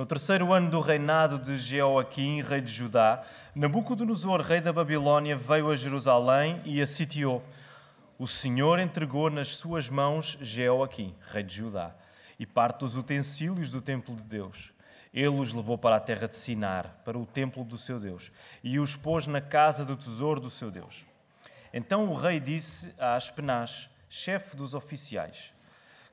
No terceiro ano do reinado de Jeoaquim, rei de Judá, Nabucodonosor, rei da Babilônia, veio a Jerusalém e a sitiou. O Senhor entregou nas suas mãos Jeoaquim, rei de Judá, e parte dos utensílios do templo de Deus. Ele os levou para a terra de Sinar, para o templo do seu Deus, e os pôs na casa do tesouro do seu Deus. Então o rei disse a Aspenaz, chefe dos oficiais,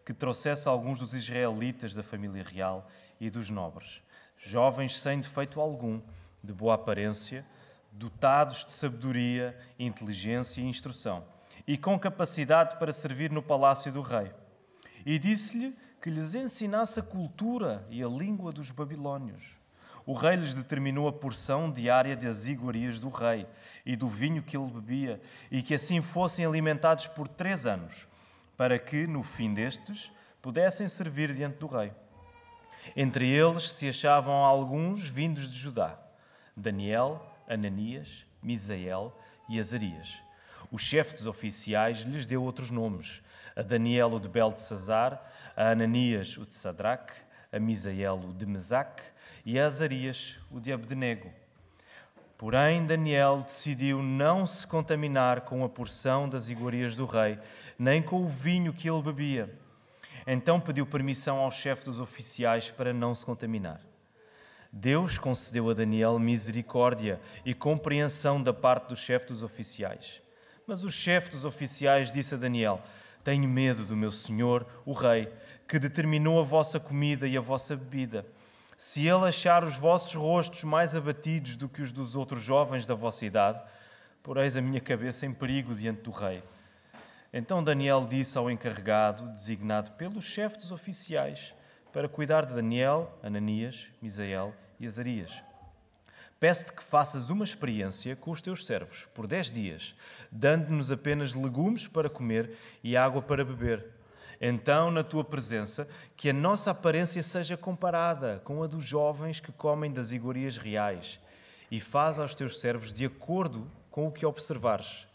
que trouxesse alguns dos israelitas da família real e dos nobres, jovens sem defeito algum, de boa aparência, dotados de sabedoria, inteligência e instrução, e com capacidade para servir no palácio do rei. E disse-lhe que lhes ensinasse a cultura e a língua dos babilônios. O rei lhes determinou a porção diária das iguarias do rei e do vinho que ele bebia, e que assim fossem alimentados por três anos, para que, no fim destes, pudessem servir diante do rei. Entre eles se achavam alguns vindos de Judá: Daniel, Ananias, Misael e Azarias. O chefe dos oficiais lhes deu outros nomes: a Daniel o de Beltesazar, a Ananias o de Sadraque, a Misael o de Mesaque e a Azarias o de Abdenego. Porém, Daniel decidiu não se contaminar com a porção das iguarias do rei, nem com o vinho que ele bebia então pediu permissão ao chefe dos oficiais para não se contaminar. Deus concedeu a Daniel misericórdia e compreensão da parte do chefe dos oficiais. Mas o chefe dos oficiais disse a Daniel: Tenho medo do meu senhor, o rei, que determinou a vossa comida e a vossa bebida. Se ele achar os vossos rostos mais abatidos do que os dos outros jovens da vossa idade, poreis a minha cabeça em perigo diante do rei. Então Daniel disse ao encarregado, designado pelo chefe dos oficiais, para cuidar de Daniel, Ananias, Misael e Azarias. Peço-te que faças uma experiência com os teus servos por dez dias, dando-nos apenas legumes para comer e água para beber. Então, na tua presença, que a nossa aparência seja comparada com a dos jovens que comem das iguarias reais, e faz aos teus servos de acordo com o que observares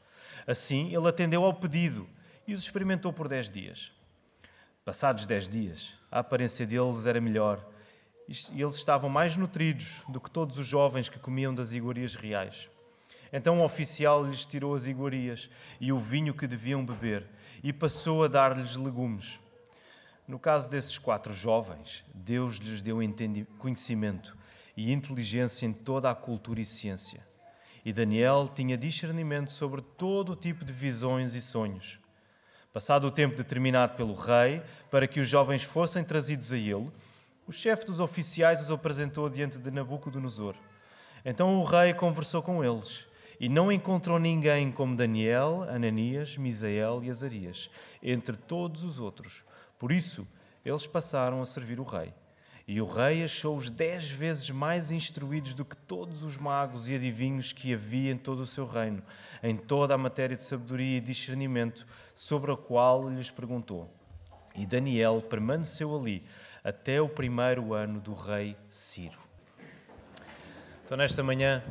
Assim, ele atendeu ao pedido e os experimentou por dez dias. Passados dez dias, a aparência deles era melhor e eles estavam mais nutridos do que todos os jovens que comiam das iguarias reais. Então o oficial lhes tirou as iguarias e o vinho que deviam beber e passou a dar-lhes legumes. No caso desses quatro jovens, Deus lhes deu conhecimento e inteligência em toda a cultura e ciência. E Daniel tinha discernimento sobre todo o tipo de visões e sonhos. Passado o tempo determinado pelo rei para que os jovens fossem trazidos a ele, o chefe dos oficiais os apresentou diante de Nabucodonosor. Então o rei conversou com eles e não encontrou ninguém como Daniel, Ananias, Misael e Azarias, entre todos os outros. Por isso, eles passaram a servir o rei. E o rei achou-os dez vezes mais instruídos do que todos os magos e adivinhos que havia em todo o seu reino, em toda a matéria de sabedoria e discernimento, sobre a qual lhes perguntou. E Daniel permaneceu ali até o primeiro ano do rei Ciro. Então, nesta manhã,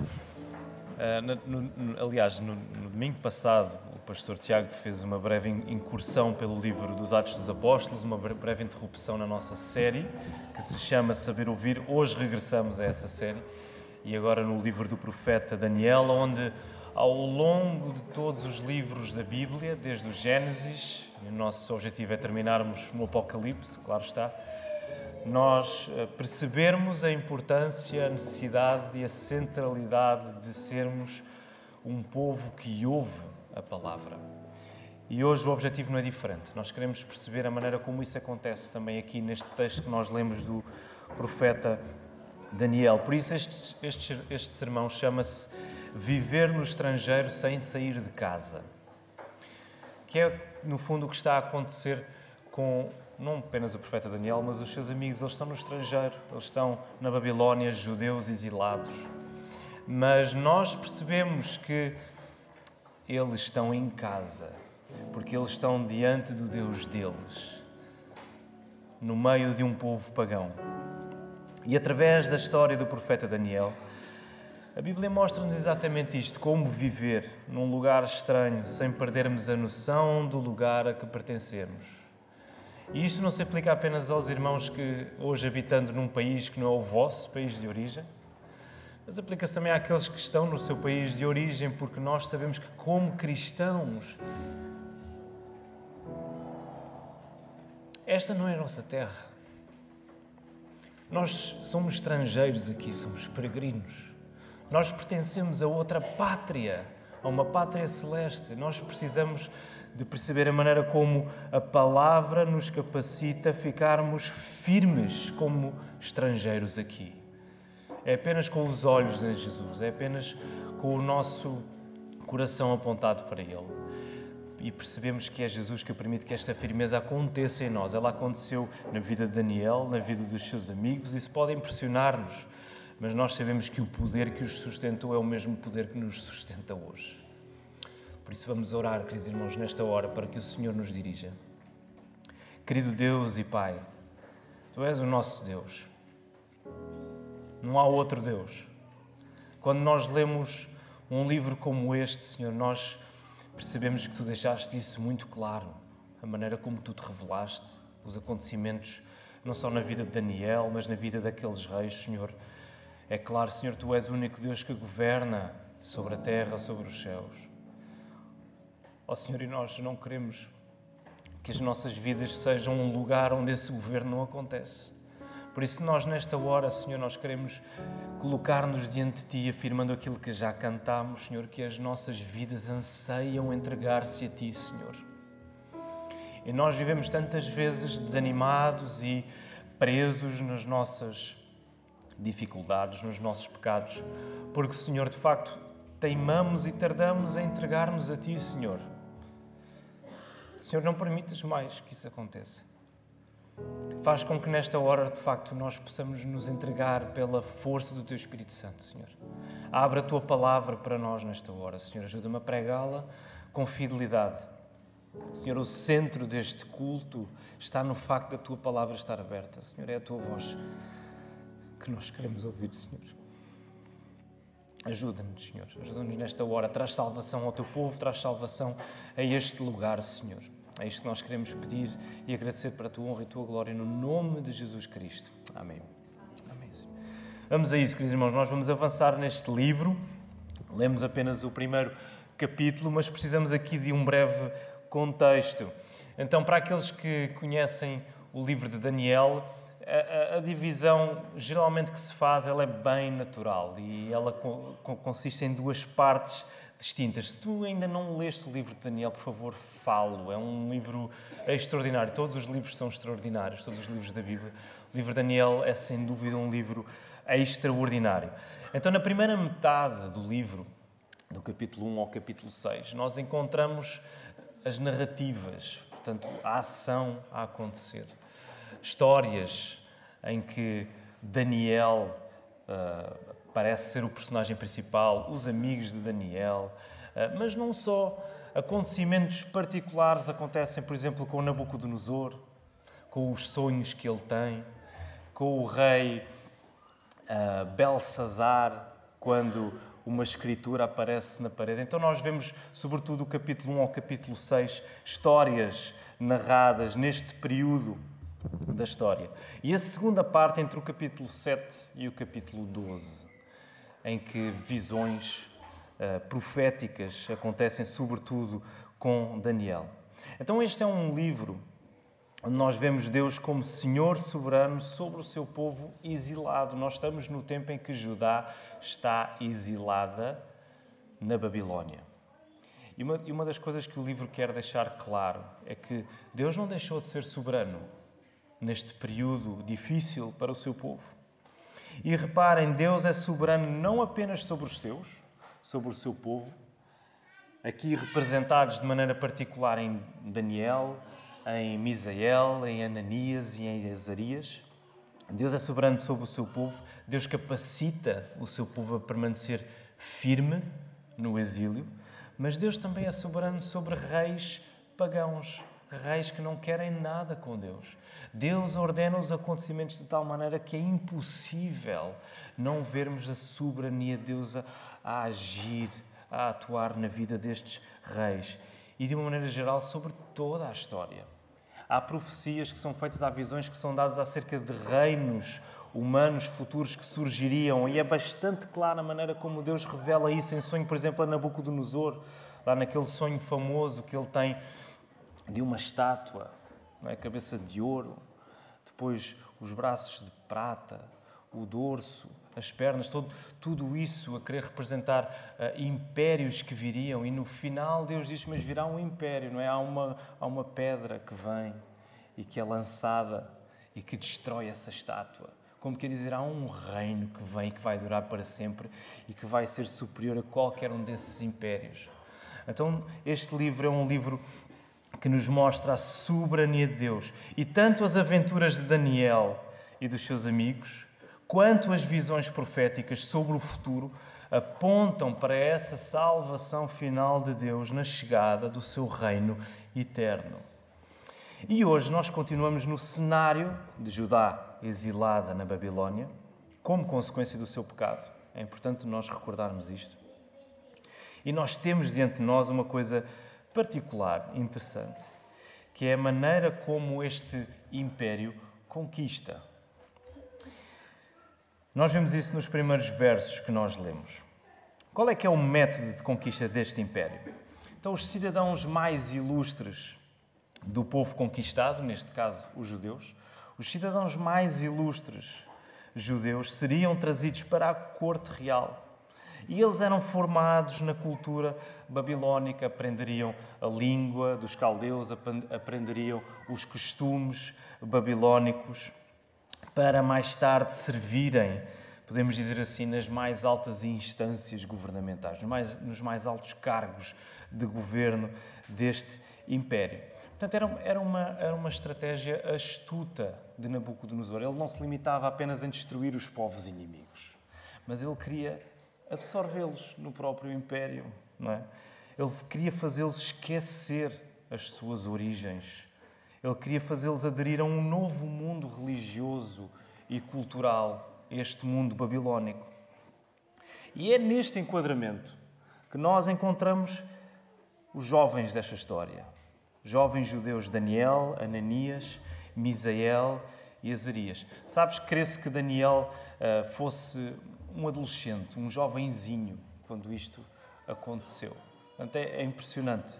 eh, aliás, no domingo passado, pastor Tiago fez uma breve incursão pelo livro dos Atos dos Apóstolos, uma breve interrupção na nossa série, que se chama Saber Ouvir. Hoje regressamos a essa série e agora no livro do profeta Daniel, onde ao longo de todos os livros da Bíblia, desde o Gênesis, o nosso objetivo é terminarmos no Apocalipse, claro está, nós eh, percebermos a importância, a necessidade e a centralidade de sermos um povo que ouve a palavra. E hoje o objetivo não é diferente. Nós queremos perceber a maneira como isso acontece também aqui neste texto que nós lemos do profeta Daniel. Por isso, este, este, este sermão chama-se Viver no Estrangeiro sem sair de casa. Que é, no fundo, o que está a acontecer com não apenas o profeta Daniel, mas os seus amigos. Eles estão no estrangeiro, eles estão na Babilónia, judeus exilados. Mas nós percebemos que eles estão em casa, porque eles estão diante do Deus deles, no meio de um povo pagão. E através da história do profeta Daniel, a Bíblia mostra-nos exatamente isto: como viver num lugar estranho sem perdermos a noção do lugar a que pertencemos. E isto não se aplica apenas aos irmãos que hoje habitando num país que não é o vosso país de origem, mas aplica-se também àqueles que estão no seu país de origem, porque nós sabemos que, como cristãos, esta não é a nossa terra. Nós somos estrangeiros aqui, somos peregrinos. Nós pertencemos a outra pátria, a uma pátria celeste. Nós precisamos de perceber a maneira como a palavra nos capacita a ficarmos firmes como estrangeiros aqui. É apenas com os olhos em Jesus, é apenas com o nosso coração apontado para Ele. E percebemos que é Jesus que permite que esta firmeza aconteça em nós. Ela aconteceu na vida de Daniel, na vida dos seus amigos. Isso pode impressionar-nos, mas nós sabemos que o poder que os sustentou é o mesmo poder que nos sustenta hoje. Por isso vamos orar, queridos irmãos, nesta hora para que o Senhor nos dirija. Querido Deus e Pai, Tu és o nosso Deus. Não há outro Deus. Quando nós lemos um livro como este, Senhor, nós percebemos que Tu deixaste isso muito claro. A maneira como Tu te revelaste, os acontecimentos, não só na vida de Daniel, mas na vida daqueles reis, Senhor. É claro, Senhor, Tu és o único Deus que governa sobre a terra, sobre os céus. Ó Senhor, e nós não queremos que as nossas vidas sejam um lugar onde esse governo não acontece. Por isso, nós, nesta hora, Senhor, nós queremos colocar-nos diante de Ti, afirmando aquilo que já cantámos, Senhor, que as nossas vidas anseiam entregar-se a Ti, Senhor. E nós vivemos tantas vezes desanimados e presos nas nossas dificuldades, nos nossos pecados, porque, Senhor, de facto, teimamos e tardamos a entregar-nos a Ti, Senhor. Senhor, não permitas mais que isso aconteça. Faz com que nesta hora, de facto, nós possamos nos entregar pela força do Teu Espírito Santo, Senhor. Abre a Tua palavra para nós nesta hora, Senhor. Ajuda-me a pregá-la com fidelidade. Senhor, o centro deste culto está no facto da Tua palavra estar aberta. Senhor, é a Tua voz que nós queremos ouvir, Senhor. Ajuda-nos, Senhor. Ajuda-nos nesta hora. Traz salvação ao teu povo, traz salvação a este lugar, Senhor. É isto que nós queremos pedir e agradecer para a tua honra e a tua glória no nome de Jesus Cristo. Amém. Amém. Vamos a isso, queridos irmãos. Nós vamos avançar neste livro. Lemos apenas o primeiro capítulo, mas precisamos aqui de um breve contexto. Então, para aqueles que conhecem o livro de Daniel, a, a, divisão geralmente que se faz ela é bem natural e ela co, co, consiste em duas partes distintas. Se tu ainda não leste o livro de Daniel, por favor, falo. É um livro extraordinário. Todos os livros são extraordinários, todos os livros da Bíblia. O livro de Daniel é sem dúvida um livro extraordinário. Então, na primeira metade do livro, do capítulo 1 ao capítulo 6, nós encontramos as narrativas, portanto, a ação a acontecer histórias em que Daniel uh, parece ser o personagem principal, os amigos de Daniel, uh, mas não só. Acontecimentos particulares acontecem, por exemplo, com Nabucodonosor, com os sonhos que ele tem, com o rei uh, Belsazar, quando uma escritura aparece na parede. Então, nós vemos, sobretudo, o capítulo 1 ao capítulo 6, histórias narradas neste período da história. E a segunda parte entre o capítulo 7 e o capítulo 12, em que visões uh, proféticas acontecem, sobretudo com Daniel. Então, este é um livro onde nós vemos Deus como Senhor soberano sobre o seu povo exilado. Nós estamos no tempo em que Judá está exilada na Babilónia. E uma, e uma das coisas que o livro quer deixar claro é que Deus não deixou de ser soberano neste período difícil para o seu povo. E reparem, Deus é soberano não apenas sobre os seus, sobre o seu povo, aqui representados de maneira particular em Daniel, em Misael, em Ananias e em Azarias. Deus é soberano sobre o seu povo, Deus capacita o seu povo a permanecer firme no exílio, mas Deus também é soberano sobre reis pagãos, reis que não querem nada com Deus. Deus ordena os acontecimentos de tal maneira que é impossível não vermos a soberania de Deus a, a agir, a atuar na vida destes reis e de uma maneira geral sobre toda a história. há profecias que são feitas, há visões que são dadas acerca de reinos humanos futuros que surgiriam, e é bastante clara a maneira como Deus revela isso em sonho, por exemplo, a Nabucodonosor, lá naquele sonho famoso que ele tem de uma estátua, não é? cabeça de ouro, depois os braços de prata, o dorso, as pernas, todo, tudo isso a querer representar uh, impérios que viriam, e no final Deus diz: Mas virá um império, não é? Há uma, há uma pedra que vem e que é lançada e que destrói essa estátua. Como quer dizer, há um reino que vem e que vai durar para sempre e que vai ser superior a qualquer um desses impérios. Então, este livro é um livro que nos mostra a soberania de Deus e tanto as aventuras de Daniel e dos seus amigos quanto as visões proféticas sobre o futuro apontam para essa salvação final de Deus na chegada do seu reino eterno. E hoje nós continuamos no cenário de Judá exilada na Babilónia, como consequência do seu pecado. É importante nós recordarmos isto. E nós temos diante de nós uma coisa particular, interessante, que é a maneira como este império conquista nós vemos isso nos primeiros versos que nós lemos. Qual é que é o método de conquista deste império? Então, os cidadãos mais ilustres do povo conquistado, neste caso os judeus, os cidadãos mais ilustres judeus seriam trazidos para a corte real. E eles eram formados na cultura babilónica, aprenderiam a língua dos caldeus, aprenderiam os costumes babilónicos para mais tarde servirem, podemos dizer assim, nas mais altas instâncias governamentais, nos mais, nos mais altos cargos de governo deste império. Portanto, era, era, uma, era uma estratégia astuta de Nabucodonosor. Ele não se limitava apenas em destruir os povos inimigos, mas ele queria absorvê-los no próprio império. Não é? Ele queria fazê-los esquecer as suas origens ele queria fazê-los aderir a um novo mundo religioso e cultural, este mundo babilónico. E é neste enquadramento que nós encontramos os jovens desta história. Jovens judeus Daniel, Ananias, Misael e Azarias. Sabes, cresce que Daniel uh, fosse um adolescente, um jovenzinho, quando isto aconteceu. Portanto, é, é impressionante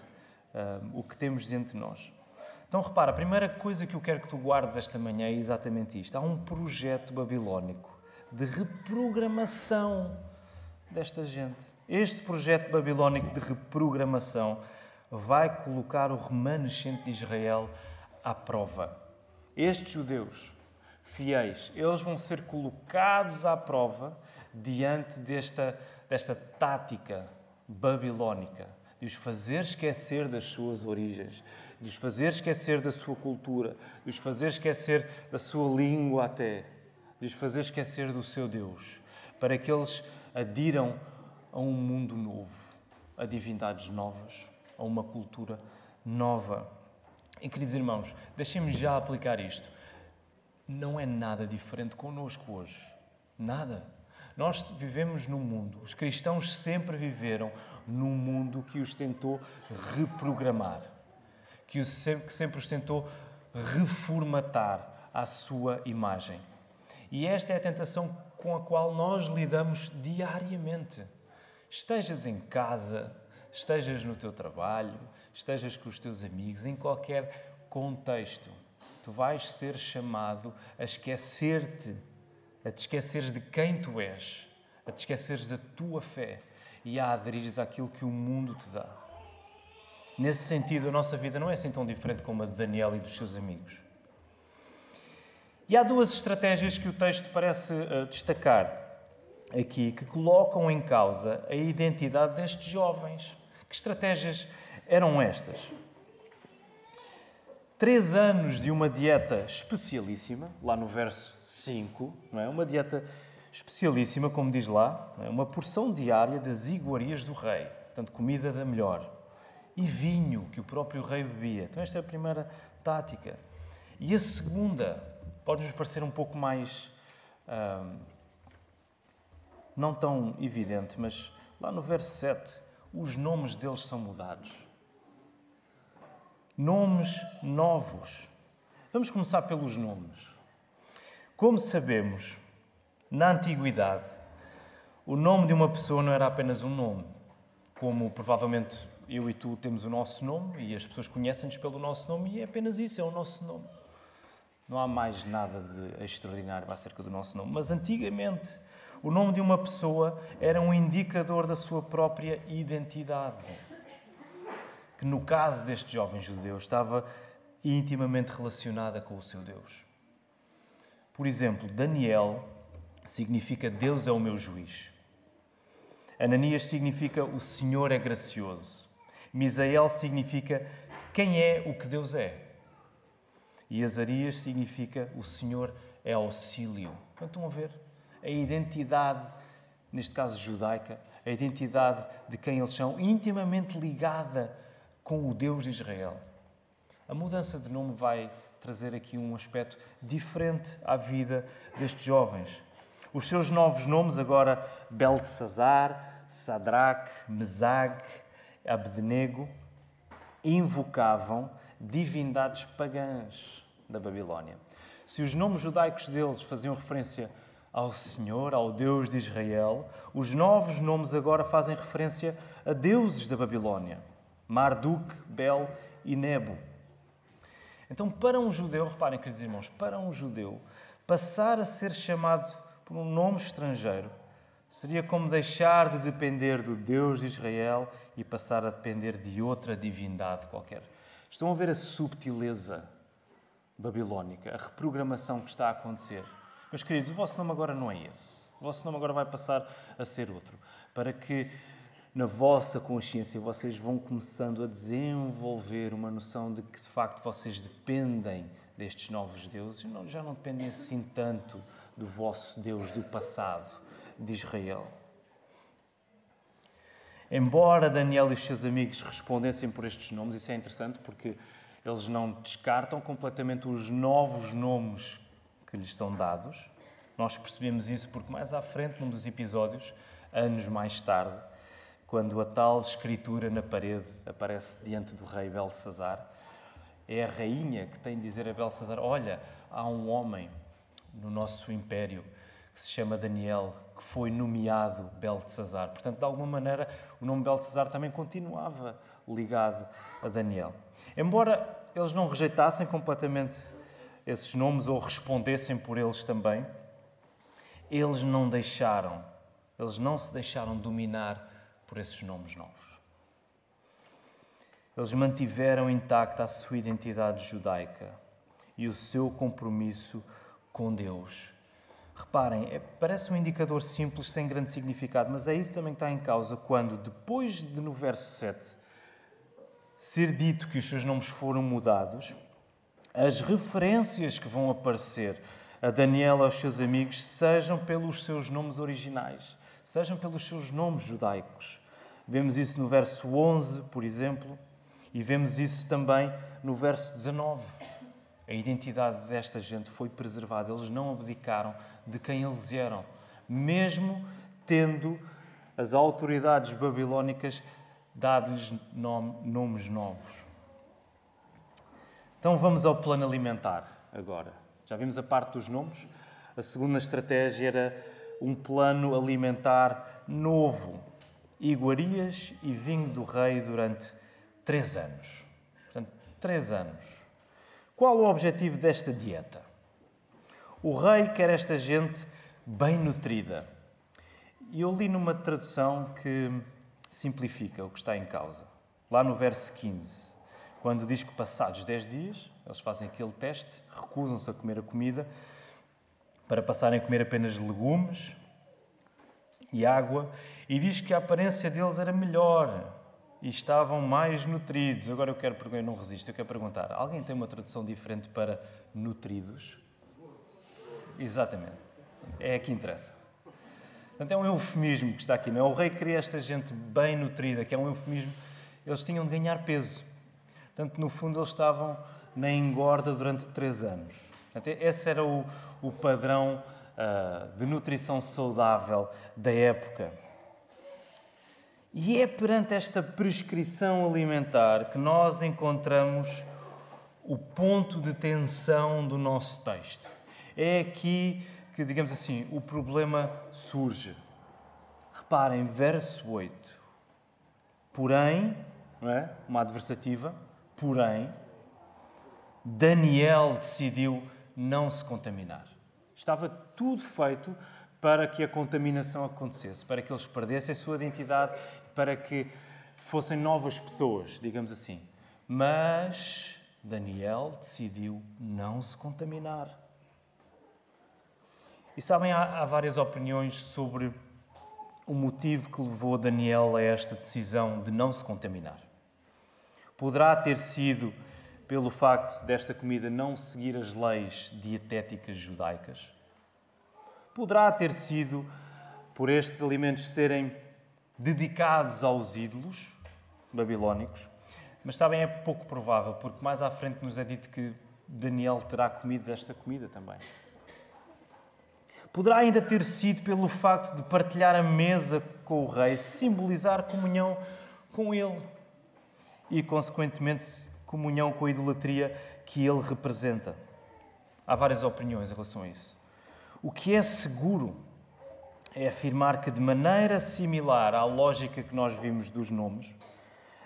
uh, o que temos diante de nós. Então repara, a primeira coisa que eu quero que tu guardes esta manhã é exatamente isto. Há um projeto babilónico de reprogramação desta gente. Este projeto babilónico de reprogramação vai colocar o remanescente de Israel à prova. Estes judeus fiéis, eles vão ser colocados à prova diante desta, desta tática babilónica de os fazer esquecer das suas origens, de os fazer esquecer da sua cultura, de os fazer esquecer da sua língua até, de os fazer esquecer do seu Deus, para que eles adiram a um mundo novo, a divindades novas, a uma cultura nova. E queridos irmãos, deixem-me já aplicar isto. Não é nada diferente connosco hoje. Nada. Nós vivemos num mundo, os cristãos sempre viveram num mundo que os tentou reprogramar que sempre, sempre os tentou reformatar à sua imagem. E esta é a tentação com a qual nós lidamos diariamente. Estejas em casa, estejas no teu trabalho, estejas com os teus amigos, em qualquer contexto, tu vais ser chamado a esquecer-te, a te esqueceres de quem tu és, a te esqueceres da tua fé e a aderires àquilo que o mundo te dá. Nesse sentido, a nossa vida não é assim tão diferente como a de Daniel e dos seus amigos. E há duas estratégias que o texto parece uh, destacar aqui, que colocam em causa a identidade destes jovens. Que estratégias eram estas? Três anos de uma dieta especialíssima, lá no verso 5, não é? Uma dieta especialíssima, como diz lá, é? uma porção diária das iguarias do rei, portanto, comida da melhor e vinho que o próprio rei bebia. Então, esta é a primeira tática. E a segunda pode-nos parecer um pouco mais. não tão evidente, mas lá no verso 7, os nomes deles são mudados. Nomes novos. Vamos começar pelos nomes. Como sabemos, na antiguidade, o nome de uma pessoa não era apenas um nome, como provavelmente eu e tu temos o nosso nome e as pessoas conhecem-nos pelo nosso nome e é apenas isso, é o nosso nome. Não há mais nada de extraordinário acerca do nosso nome. Mas antigamente, o nome de uma pessoa era um indicador da sua própria identidade. Que no caso deste jovem judeu estava intimamente relacionada com o seu Deus. Por exemplo, Daniel significa Deus é o meu juiz. Ananias significa o Senhor é gracioso. Misael significa quem é o que Deus é. E Azarias significa o Senhor é auxílio. Então, estão a ver? A identidade, neste caso judaica, a identidade de quem eles são, intimamente ligada com o Deus de Israel. A mudança de nome vai trazer aqui um aspecto diferente à vida destes jovens. Os seus novos nomes agora Beltesazar, Sadraque, Mesag, Abednego invocavam divindades pagãs da Babilónia. Se os nomes judaicos deles faziam referência ao Senhor, ao Deus de Israel, os novos nomes agora fazem referência a deuses da Babilónia: Marduk, Bel e Nebo. Então, para um judeu, reparem, queridos irmãos, para um judeu, passar a ser chamado por um nome estrangeiro seria como deixar de depender do Deus de Israel e passar a depender de outra divindade qualquer. Estão a ver a subtileza babilónica, a reprogramação que está a acontecer. Meus queridos, o vosso nome agora não é esse. O vosso nome agora vai passar a ser outro. Para que na vossa consciência vocês vão começando a desenvolver uma noção de que de facto vocês dependem destes novos deuses não, já não dependem assim tanto do vosso Deus do passado, de Israel. Embora Daniel e os seus amigos respondessem por estes nomes, isso é interessante porque eles não descartam completamente os novos nomes que lhes são dados. Nós percebemos isso porque mais à frente, num dos episódios, anos mais tarde, quando a tal escritura na parede aparece diante do rei Belsazar. É a rainha que tem de dizer a Belsazar: Olha, há um homem no nosso império que se chama Daniel, que foi nomeado Beltesazar. Portanto, de alguma maneira, o nome Beltesazar também continuava ligado a Daniel. Embora eles não rejeitassem completamente esses nomes ou respondessem por eles também, eles não deixaram, eles não se deixaram dominar por esses nomes novos. Eles mantiveram intacta a sua identidade judaica e o seu compromisso com Deus. Reparem, é, parece um indicador simples, sem grande significado, mas é isso também que está em causa quando, depois de no verso 7 ser dito que os seus nomes foram mudados, as referências que vão aparecer a Daniel aos seus amigos sejam pelos seus nomes originais, sejam pelos seus nomes judaicos. Vemos isso no verso 11, por exemplo, e vemos isso também no verso 19. A identidade desta gente foi preservada, eles não abdicaram de quem eles eram, mesmo tendo as autoridades babilónicas dado-lhes nomes novos. Então vamos ao plano alimentar agora. Já vimos a parte dos nomes. A segunda estratégia era um plano alimentar novo iguarias e vinho do rei durante três anos. Portanto, três anos. Qual o objetivo desta dieta? O rei quer esta gente bem nutrida. E eu li numa tradução que simplifica o que está em causa. Lá no verso 15, quando diz que passados 10 dias, eles fazem aquele teste, recusam-se a comer a comida para passarem a comer apenas legumes, e água, e diz que a aparência deles era melhor e estavam mais nutridos. Agora eu quero perguntar, não resisto, eu quero perguntar: alguém tem uma tradução diferente para nutridos? Exatamente, é aqui que interessa. Portanto, é um eufemismo que está aqui, não é? O rei queria esta gente bem nutrida, que é um eufemismo. Eles tinham de ganhar peso. Portanto, no fundo, eles estavam na engorda durante três anos. Portanto, esse era o, o padrão uh, de nutrição saudável da época. E é perante esta prescrição alimentar que nós encontramos o ponto de tensão do nosso texto. É aqui que, digamos assim, o problema surge. Reparem, verso 8. Porém, não é? uma adversativa, porém, Daniel decidiu não se contaminar. Estava tudo feito para que a contaminação acontecesse, para que eles perdessem a sua identidade, para que fossem novas pessoas, digamos assim. Mas Daniel decidiu não se contaminar. E sabem, há, há várias opiniões sobre o motivo que levou Daniel a esta decisão de não se contaminar. Poderá ter sido pelo facto desta comida não seguir as leis dietéticas judaicas. Poderá ter sido por estes alimentos serem dedicados aos ídolos babilónicos. Mas sabem, é pouco provável, porque mais à frente nos é dito que Daniel terá comido desta comida também. Poderá ainda ter sido pelo facto de partilhar a mesa com o rei, simbolizar comunhão com ele e, consequentemente, comunhão com a idolatria que ele representa. Há várias opiniões em relação a isso. O que é seguro é afirmar que, de maneira similar à lógica que nós vimos dos nomes,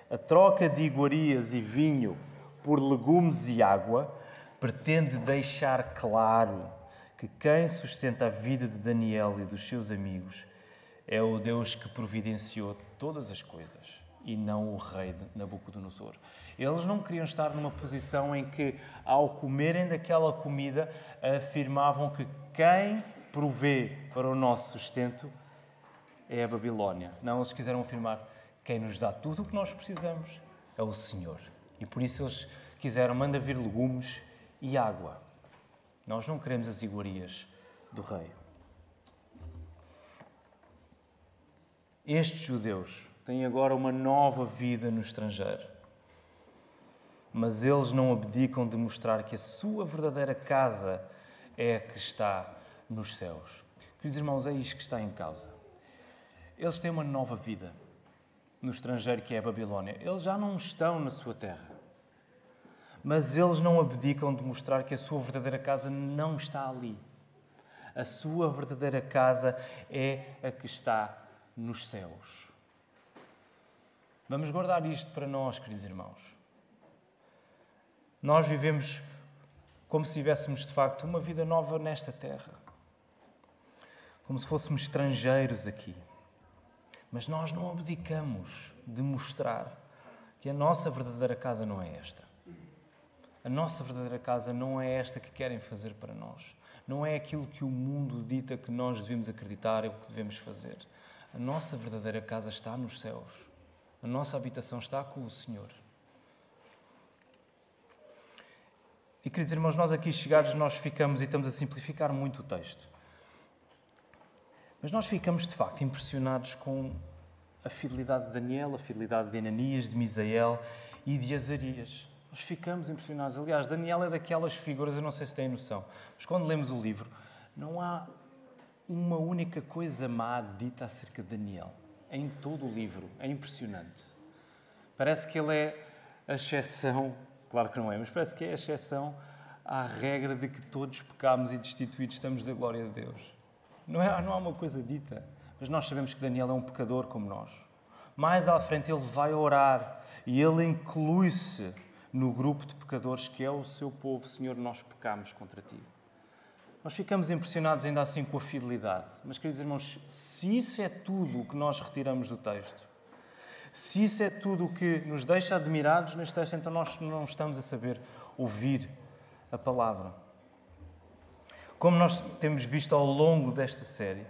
a troca de iguarias e vinho por legumes e água pretende deixar claro que quem sustenta a vida de Daniel e dos seus amigos é o Deus que providenciou todas as coisas e não o rei de Nabucodonosor. Eles não queriam estar numa posição em que, ao comerem daquela comida, afirmavam que quem provê para o nosso sustento é a Babilónia. Não, eles quiseram afirmar quem nos dá tudo o que nós precisamos é o Senhor. E por isso eles quiseram, manda vir legumes e água. Nós não queremos as iguarias do rei. Estes judeus têm agora uma nova vida no estrangeiro. Mas eles não abdicam de mostrar que a sua verdadeira casa é que está nos céus. Queridos irmãos, é isto que está em causa. Eles têm uma nova vida no estrangeiro que é a Babilónia. Eles já não estão na sua terra. Mas eles não abdicam de mostrar que a sua verdadeira casa não está ali. A sua verdadeira casa é a que está nos céus. Vamos guardar isto para nós, queridos irmãos. Nós vivemos como se tivéssemos de facto uma vida nova nesta terra. Como se fôssemos estrangeiros aqui. Mas nós não abdicamos de mostrar que a nossa verdadeira casa não é esta. A nossa verdadeira casa não é esta que querem fazer para nós. Não é aquilo que o mundo dita que nós devemos acreditar, é o que devemos fazer. A nossa verdadeira casa está nos céus. A nossa habitação está com o Senhor. E queridos irmãos, nós aqui chegados, nós ficamos e estamos a simplificar muito o texto. Mas nós ficamos, de facto, impressionados com a fidelidade de Daniel, a fidelidade de Ananias, de Misael e de Azarias. Nós ficamos impressionados. Aliás, Daniel é daquelas figuras, eu não sei se têm noção, mas quando lemos o livro, não há uma única coisa má dita acerca de Daniel. Em todo o livro. É impressionante. Parece que ele é a exceção, claro que não é, mas parece que é a exceção à regra de que todos pecamos e destituídos estamos da glória de Deus. Não, é, não há uma coisa dita, mas nós sabemos que Daniel é um pecador como nós. Mais à frente ele vai orar e ele inclui-se no grupo de pecadores que é o seu povo. Senhor, nós pecamos contra ti. Nós ficamos impressionados ainda assim com a fidelidade. Mas, queridos irmãos, se isso é tudo o que nós retiramos do texto, se isso é tudo o que nos deixa admirados neste texto, então nós não estamos a saber ouvir a palavra. Como nós temos visto ao longo desta série,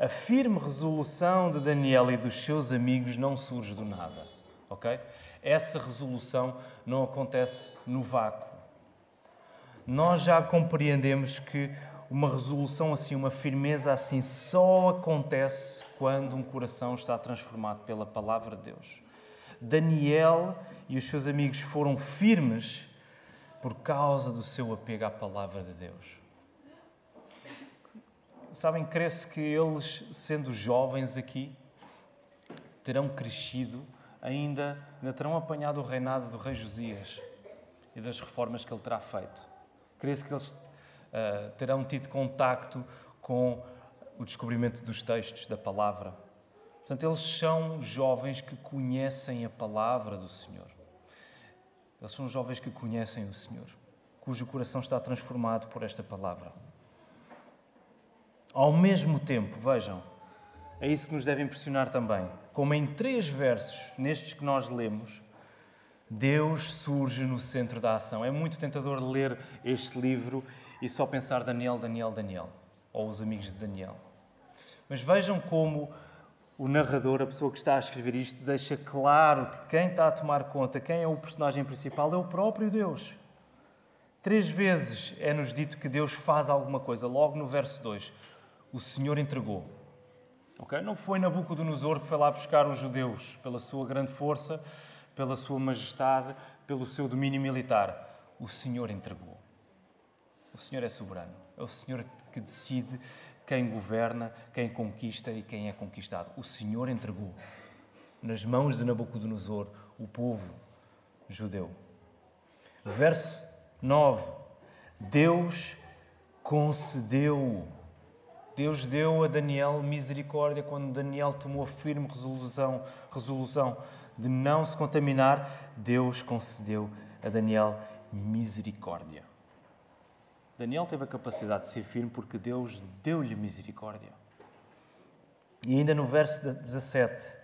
a firme resolução de Daniel e dos seus amigos não surge do nada, ok? Essa resolução não acontece no vácuo. Nós já compreendemos que uma resolução assim, uma firmeza assim, só acontece quando um coração está transformado pela palavra de Deus. Daniel e os seus amigos foram firmes por causa do seu apego à palavra de Deus sabem, cresce que eles, sendo jovens aqui, terão crescido, ainda, ainda terão apanhado o reinado do rei Josias. e das reformas que ele terá feito. Creio que eles uh, terão tido contacto com o descobrimento dos textos, da palavra. Portanto, eles são jovens que conhecem a palavra do Senhor. Eles são jovens que conhecem o Senhor, cujo coração está transformado por esta palavra. Ao mesmo tempo, vejam, é isso que nos deve impressionar também. Como em três versos, nestes que nós lemos, Deus surge no centro da ação. É muito tentador ler este livro e só pensar Daniel, Daniel, Daniel, ou os amigos de Daniel. Mas vejam como o narrador, a pessoa que está a escrever isto, deixa claro que quem está a tomar conta, quem é o personagem principal, é o próprio Deus. Três vezes é-nos dito que Deus faz alguma coisa. Logo no verso 2, o Senhor entregou. Okay? Não foi Nabucodonosor que foi lá buscar os judeus pela sua grande força, pela sua majestade, pelo seu domínio militar. O Senhor entregou. O Senhor é soberano. É o Senhor que decide quem governa, quem conquista e quem é conquistado. O Senhor entregou nas mãos de Nabucodonosor o povo judeu. Verso 9. Deus concedeu. Deus deu a Daniel misericórdia quando Daniel tomou a firme resolução, resolução de não se contaminar. Deus concedeu a Daniel misericórdia. Daniel teve a capacidade de ser firme porque Deus deu-lhe misericórdia. E ainda no verso 17,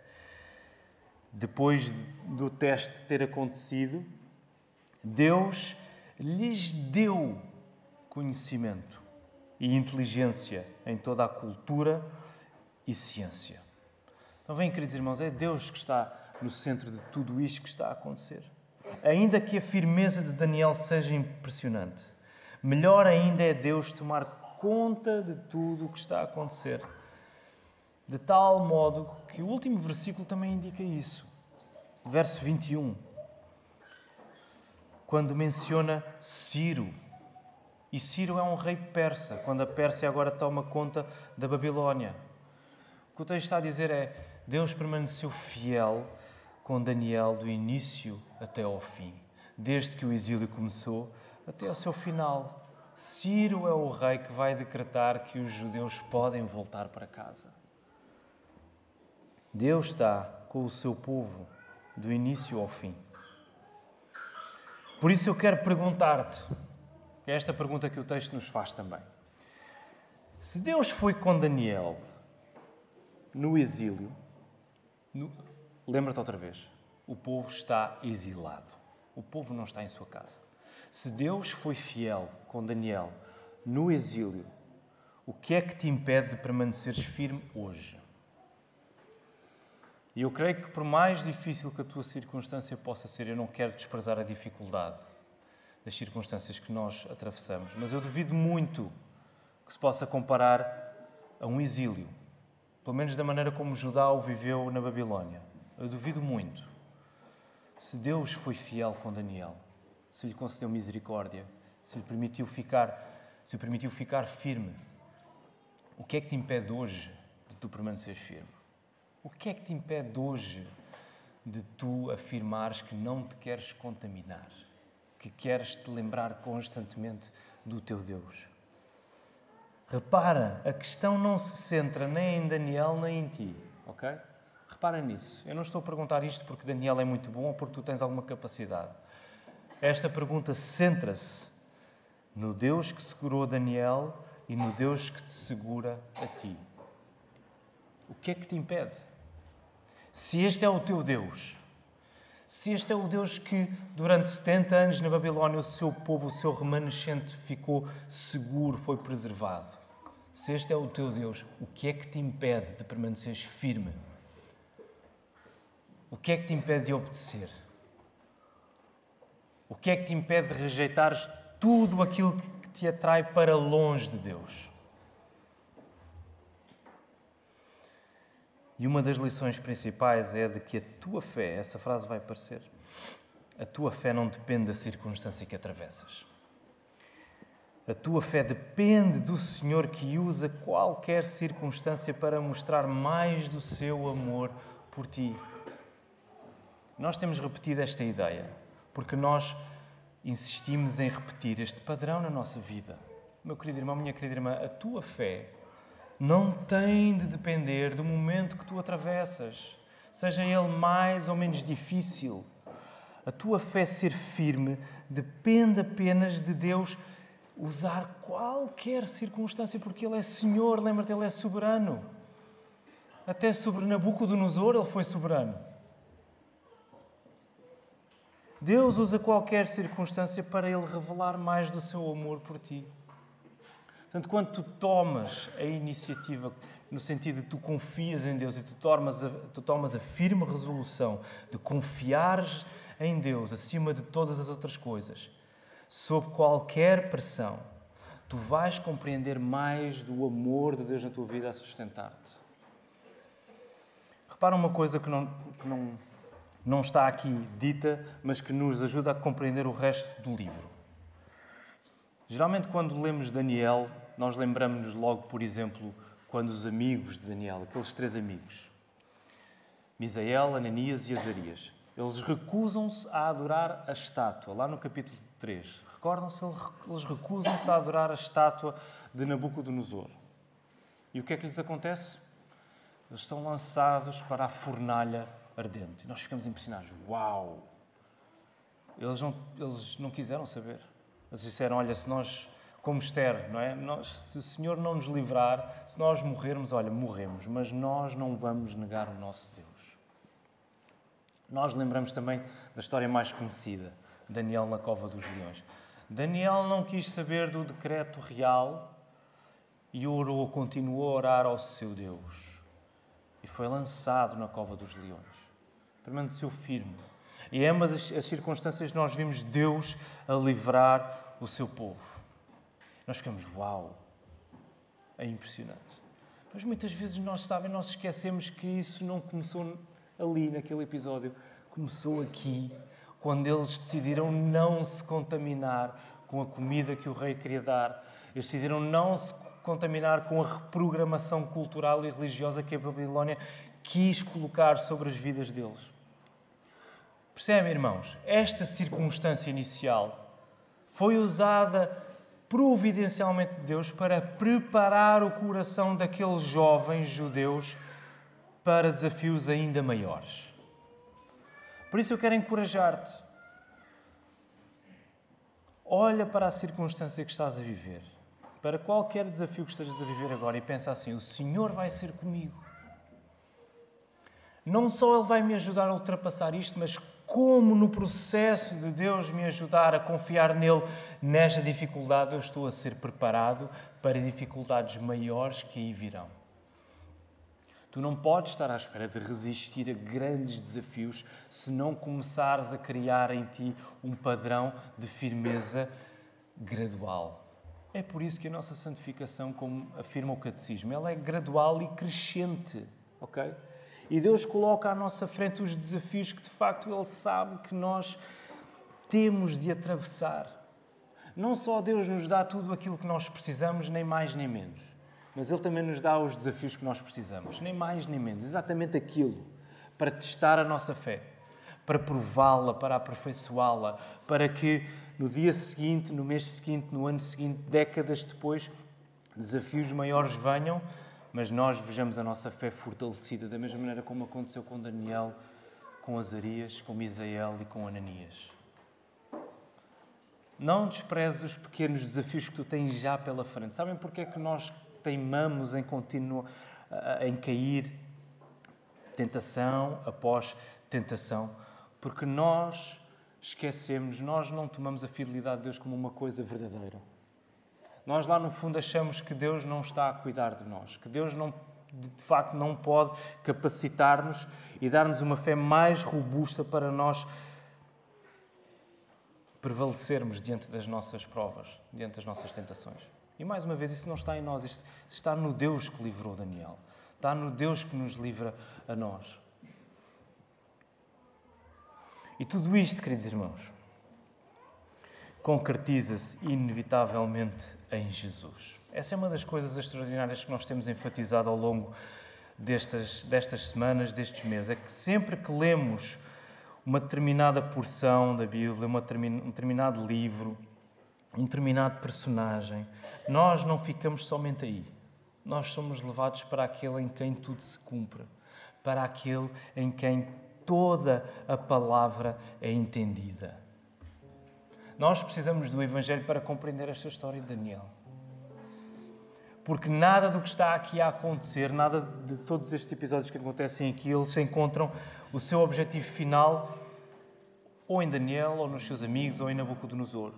depois do teste ter acontecido, Deus lhes deu conhecimento e inteligência em toda a cultura e ciência. Então, vem, queridos irmãos, é Deus que está no centro de tudo isto que está a acontecer. Ainda que a firmeza de Daniel seja impressionante, Melhor ainda é Deus tomar conta de tudo o que está a acontecer. De tal modo que o último versículo também indica isso. Verso 21. Quando menciona Ciro. E Ciro é um rei persa, quando a Pérsia agora toma conta da Babilónia. O que o texto está a dizer é: Deus permaneceu fiel com Daniel do início até ao fim, desde que o exílio começou até ao seu final. Ciro é o rei que vai decretar que os judeus podem voltar para casa. Deus está com o seu povo do início ao fim. Por isso eu quero perguntar-te, é esta pergunta que o texto nos faz também. Se Deus foi com Daniel no exílio, no... lembra-te outra vez, o povo está exilado. O povo não está em sua casa. Se Deus foi fiel com Daniel no exílio, o que é que te impede de permaneceres firme hoje? E eu creio que, por mais difícil que a tua circunstância possa ser, eu não quero desprezar a dificuldade das circunstâncias que nós atravessamos, mas eu duvido muito que se possa comparar a um exílio, pelo menos da maneira como Judá o viveu na Babilónia. Eu duvido muito. Se Deus foi fiel com Daniel, se lhe concedeu misericórdia, se lhe permitiu ficar, se lhe permitiu ficar firme. O que é que te impede hoje de tu permaneceres firme? O que é que te impede hoje de tu afirmares que não te queres contaminar, que queres te lembrar constantemente do teu Deus? Repara, a questão não se centra nem em Daniel nem em ti, ok? Repara nisso. Eu não estou a perguntar isto porque Daniel é muito bom ou porque tu tens alguma capacidade. Esta pergunta centra-se no Deus que segurou Daniel e no Deus que te segura a ti. O que é que te impede? Se este é o teu Deus, se este é o Deus que durante 70 anos na Babilónia o seu povo, o seu remanescente ficou seguro, foi preservado. Se este é o teu Deus, o que é que te impede de permaneceres firme? O que é que te impede de obedecer? Que é que te impede de rejeitares tudo aquilo que te atrai para longe de Deus? E uma das lições principais é de que a tua fé, essa frase vai aparecer, a tua fé não depende da circunstância que atravessas. A tua fé depende do Senhor que usa qualquer circunstância para mostrar mais do seu amor por ti. Nós temos repetido esta ideia porque nós insistimos em repetir este padrão na nossa vida. Meu querido irmão, minha querida irmã, a tua fé não tem de depender do momento que tu atravessas, seja ele mais ou menos difícil. A tua fé ser firme depende apenas de Deus usar qualquer circunstância, porque Ele é Senhor, lembra-te, Ele é soberano. Até sobre Nabucodonosor Ele foi soberano. Deus usa qualquer circunstância para Ele revelar mais do seu amor por ti. Portanto, quando tu tomas a iniciativa, no sentido de tu confias em Deus e tu tomas a, tu tomas a firme resolução de confiares em Deus acima de todas as outras coisas, sob qualquer pressão, tu vais compreender mais do amor de Deus na tua vida a sustentar-te. Repara uma coisa que não, que não, não está aqui dita, mas que nos ajuda a compreender o resto do livro. Geralmente, quando lemos Daniel, nós lembramos-nos logo, por exemplo, quando os amigos de Daniel, aqueles três amigos, Misael, Ananias e Azarias, eles recusam-se a adorar a estátua, lá no capítulo 3. Recordam-se? Eles recusam-se a adorar a estátua de Nabucodonosor. E o que é que lhes acontece? Eles são lançados para a fornalha ardente. E nós ficamos impressionados. Uau! Eles não, eles não quiseram saber. Eles disseram: Olha, se nós, como Esther, não é? Nós, se o Senhor não nos livrar, se nós morrermos, olha, morremos, mas nós não vamos negar o nosso Deus. Nós lembramos também da história mais conhecida, Daniel na cova dos leões. Daniel não quis saber do decreto real e orou, continuou a orar ao seu Deus. E foi lançado na cova dos leões. Permaneceu firme. E em ambas as, as circunstâncias nós vimos Deus a livrar o seu povo. Nós ficamos, uau, é impressionante. Mas muitas vezes nós sabem, nós esquecemos que isso não começou ali naquele episódio, começou aqui quando eles decidiram não se contaminar com a comida que o rei queria dar. Eles decidiram não se contaminar com a reprogramação cultural e religiosa que a Babilónia quis colocar sobre as vidas deles. Percebem, irmãos? Esta circunstância inicial foi usada providencialmente de Deus para preparar o coração daqueles jovens judeus para desafios ainda maiores. Por isso eu quero encorajar-te. Olha para a circunstância que estás a viver, para qualquer desafio que estejas a viver agora e pensa assim: o Senhor vai ser comigo. Não só Ele vai me ajudar a ultrapassar isto, mas como no processo de Deus me ajudar a confiar nele nesta dificuldade, eu estou a ser preparado para dificuldades maiores que aí virão. Tu não podes estar à espera de resistir a grandes desafios se não começares a criar em ti um padrão de firmeza gradual. É por isso que a nossa santificação, como afirma o catecismo, ela é gradual e crescente, ok? E Deus coloca à nossa frente os desafios que de facto Ele sabe que nós temos de atravessar. Não só Deus nos dá tudo aquilo que nós precisamos, nem mais nem menos mas Ele também nos dá os desafios que nós precisamos, nem mais nem menos, exatamente aquilo, para testar a nossa fé, para prová-la, para aperfeiçoá-la, para que no dia seguinte, no mês seguinte, no ano seguinte, décadas depois, desafios maiores venham, mas nós vejamos a nossa fé fortalecida, da mesma maneira como aconteceu com Daniel, com Azarias, com Misael e com Ananias. Não desprezes os pequenos desafios que tu tens já pela frente. Sabem porque é que nós teimamos em continuar em cair tentação após tentação, porque nós esquecemos, nós não tomamos a fidelidade de Deus como uma coisa verdadeira. Nós lá no fundo achamos que Deus não está a cuidar de nós, que Deus não de facto não pode capacitar-nos e dar-nos uma fé mais robusta para nós prevalecermos diante das nossas provas, diante das nossas tentações. E mais uma vez, isso não está em nós, isso está no Deus que livrou Daniel. Está no Deus que nos livra a nós. E tudo isto, queridos irmãos, concretiza-se inevitavelmente em Jesus. Essa é uma das coisas extraordinárias que nós temos enfatizado ao longo destas, destas semanas, destes meses. É que sempre que lemos uma determinada porção da Bíblia, uma um determinado livro, um determinado personagem, nós não ficamos somente aí. Nós somos levados para aquele em quem tudo se cumpre, para aquele em quem toda a palavra é entendida. Nós precisamos do Evangelho para compreender esta história de Daniel. Porque nada do que está aqui a acontecer, nada de todos estes episódios que acontecem aqui, eles encontram o seu objetivo final ou em Daniel, ou nos seus amigos, ou em Nabucodonosor.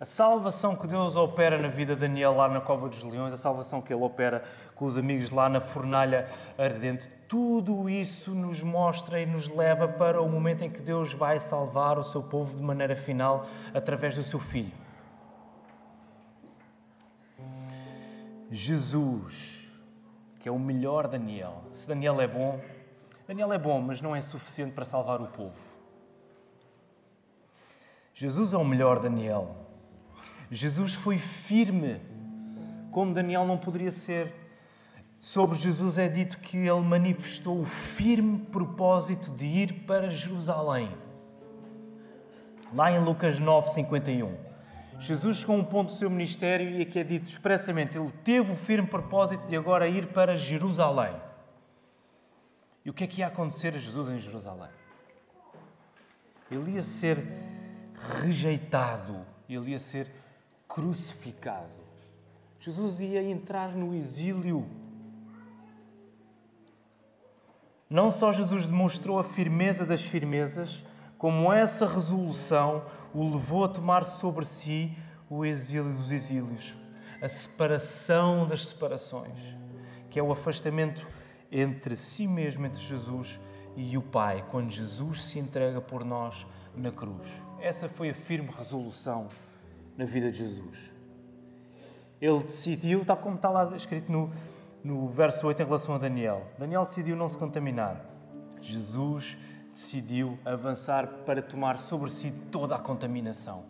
A salvação que Deus opera na vida de Daniel lá na Cova dos Leões, a salvação que ele opera com os amigos lá na fornalha ardente, tudo isso nos mostra e nos leva para o momento em que Deus vai salvar o seu povo de maneira final através do seu Filho. Jesus, que é o melhor Daniel. Se Daniel é bom, Daniel é bom, mas não é suficiente para salvar o povo. Jesus é o melhor Daniel. Jesus foi firme, como Daniel não poderia ser. Sobre Jesus é dito que ele manifestou o firme propósito de ir para Jerusalém. Lá em Lucas 9, 51. Jesus chegou a um ponto do seu ministério e aqui é dito expressamente: ele teve o firme propósito de agora ir para Jerusalém. E o que é que ia acontecer a Jesus em Jerusalém? Ele ia ser rejeitado, ele ia ser crucificado. Jesus ia entrar no exílio. Não só Jesus demonstrou a firmeza das firmezas, como essa resolução o levou a tomar sobre si o exílio dos exílios, a separação das separações, que é o afastamento entre si mesmo, entre Jesus e o Pai, quando Jesus se entrega por nós na cruz. Essa foi a firme resolução na vida de Jesus. Ele decidiu, tal como está lá escrito no, no verso 8 em relação a Daniel. Daniel decidiu não se contaminar. Jesus decidiu avançar para tomar sobre si toda a contaminação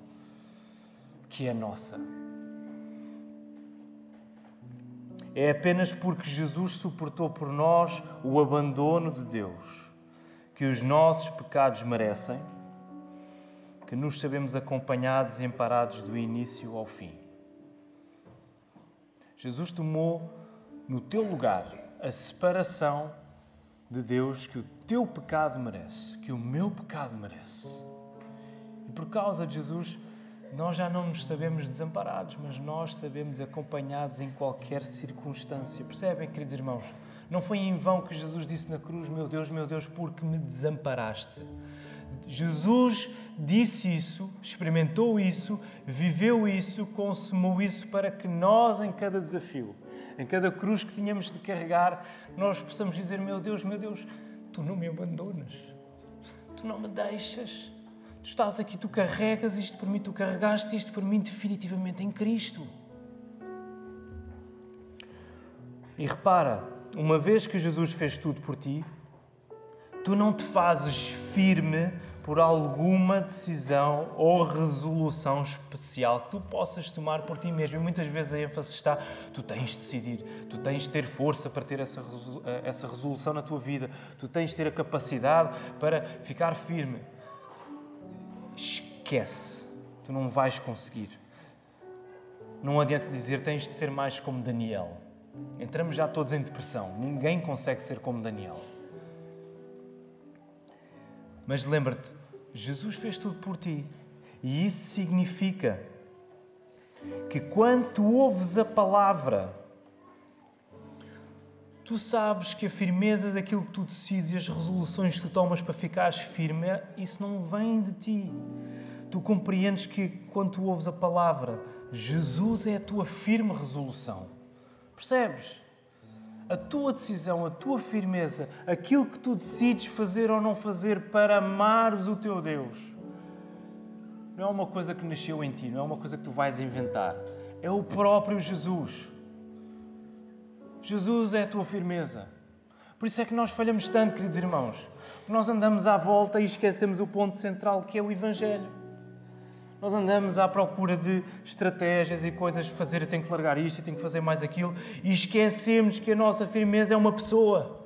que é nossa. É apenas porque Jesus suportou por nós o abandono de Deus que os nossos pecados merecem que nos sabemos acompanhados e amparados do início ao fim. Jesus tomou no teu lugar a separação de Deus que o teu pecado merece, que o meu pecado merece. E por causa de Jesus, nós já não nos sabemos desamparados, mas nós sabemos acompanhados em qualquer circunstância. Percebem, queridos irmãos? Não foi em vão que Jesus disse na cruz: Meu Deus, meu Deus, porque me desamparaste. Jesus disse isso, experimentou isso, viveu isso, consumou isso para que nós, em cada desafio, em cada cruz que tínhamos de carregar, nós possamos dizer: Meu Deus, meu Deus, tu não me abandonas, tu não me deixas. Tu estás aqui, tu carregas isto por mim, tu carregaste isto por mim definitivamente em Cristo. E repara, uma vez que Jesus fez tudo por ti, tu não te fazes firme por alguma decisão ou resolução especial que tu possas tomar por ti mesmo. E muitas vezes a ênfase está: tu tens de decidir, tu tens de ter força para ter essa, essa resolução na tua vida, tu tens de ter a capacidade para ficar firme. Esquece, tu não vais conseguir. Não adianta dizer tens de ser mais como Daniel. Entramos já todos em depressão. Ninguém consegue ser como Daniel. Mas lembra-te, Jesus fez tudo por ti. E isso significa que quando tu ouves a palavra, tu sabes que a firmeza daquilo que tu decides e as resoluções que tu tomas para ficares firme, isso não vem de ti. Tu compreendes que quando tu ouves a palavra, Jesus é a tua firme resolução. Percebes? A tua decisão, a tua firmeza, aquilo que tu decides fazer ou não fazer para amares o teu Deus, não é uma coisa que nasceu em ti, não é uma coisa que tu vais inventar. É o próprio Jesus. Jesus é a tua firmeza. Por isso é que nós falhamos tanto, queridos irmãos. Nós andamos à volta e esquecemos o ponto central que é o Evangelho. Nós andamos à procura de estratégias e coisas, fazer, eu tenho que largar isto, eu tenho que fazer mais aquilo, e esquecemos que a nossa firmeza é uma pessoa.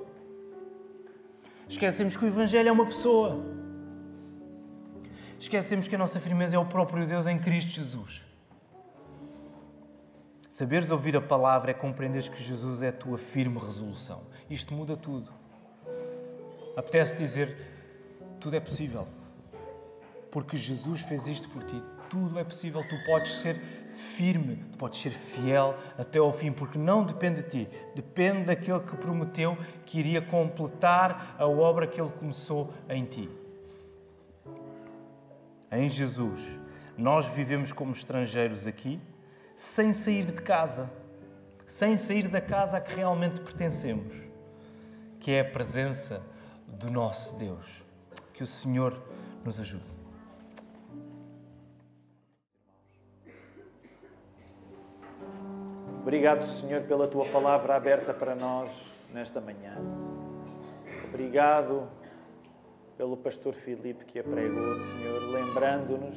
Esquecemos que o Evangelho é uma pessoa. esquecemos que a nossa firmeza é o próprio Deus em Cristo Jesus. Saberes ouvir a palavra é compreenderes que Jesus é a tua firme resolução. Isto muda tudo. Apetece dizer: tudo é possível. Porque Jesus fez isto por ti. Tudo é possível. Tu podes ser firme, tu podes ser fiel até ao fim, porque não depende de ti, depende daquele que prometeu que iria completar a obra que ele começou em ti. Em Jesus, nós vivemos como estrangeiros aqui sem sair de casa, sem sair da casa a que realmente pertencemos, que é a presença do nosso Deus. Que o Senhor nos ajude. Obrigado, Senhor, pela tua palavra aberta para nós nesta manhã. Obrigado pelo pastor Filipe que a pregou, Senhor, lembrando-nos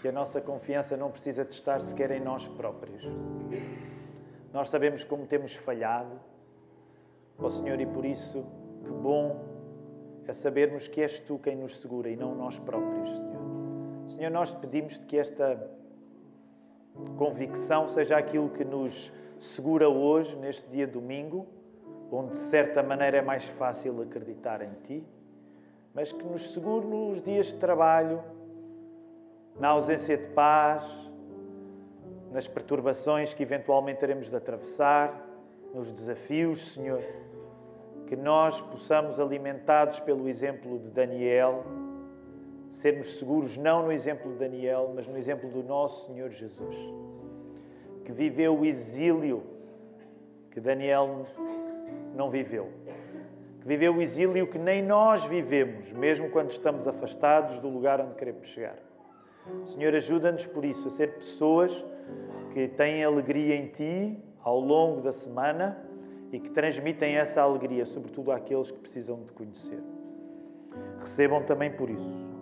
que a nossa confiança não precisa de estar sequer em nós próprios. Nós sabemos como temos falhado, ó Senhor, e por isso, que bom é sabermos que és tu quem nos segura e não nós próprios, Senhor. Senhor, nós te pedimos que esta convicção seja aquilo que nos segura hoje, neste dia domingo, onde de certa maneira é mais fácil acreditar em Ti, mas que nos segure nos dias de trabalho, na ausência de paz, nas perturbações que eventualmente teremos de atravessar, nos desafios, Senhor. Que nós possamos, alimentados pelo exemplo de Daniel, sermos seguros não no exemplo de Daniel, mas no exemplo do nosso Senhor Jesus, que viveu o exílio que Daniel não viveu. Que viveu o exílio que nem nós vivemos, mesmo quando estamos afastados do lugar onde queremos chegar. Senhor, ajuda-nos por isso a ser pessoas que têm alegria em Ti ao longo da semana e que transmitem essa alegria, sobretudo àqueles que precisam de conhecer. Recebam também por isso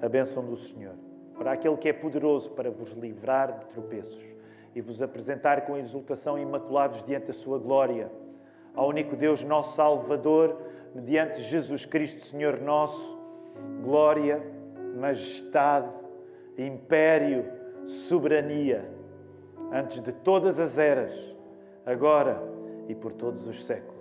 a bênção do Senhor, para aquele que é poderoso para vos livrar de tropeços e vos apresentar com exultação imaculados diante da Sua glória, ao único Deus, nosso Salvador, mediante Jesus Cristo, Senhor nosso, glória, majestade, império, soberania, antes de todas as eras, agora e por todos os séculos.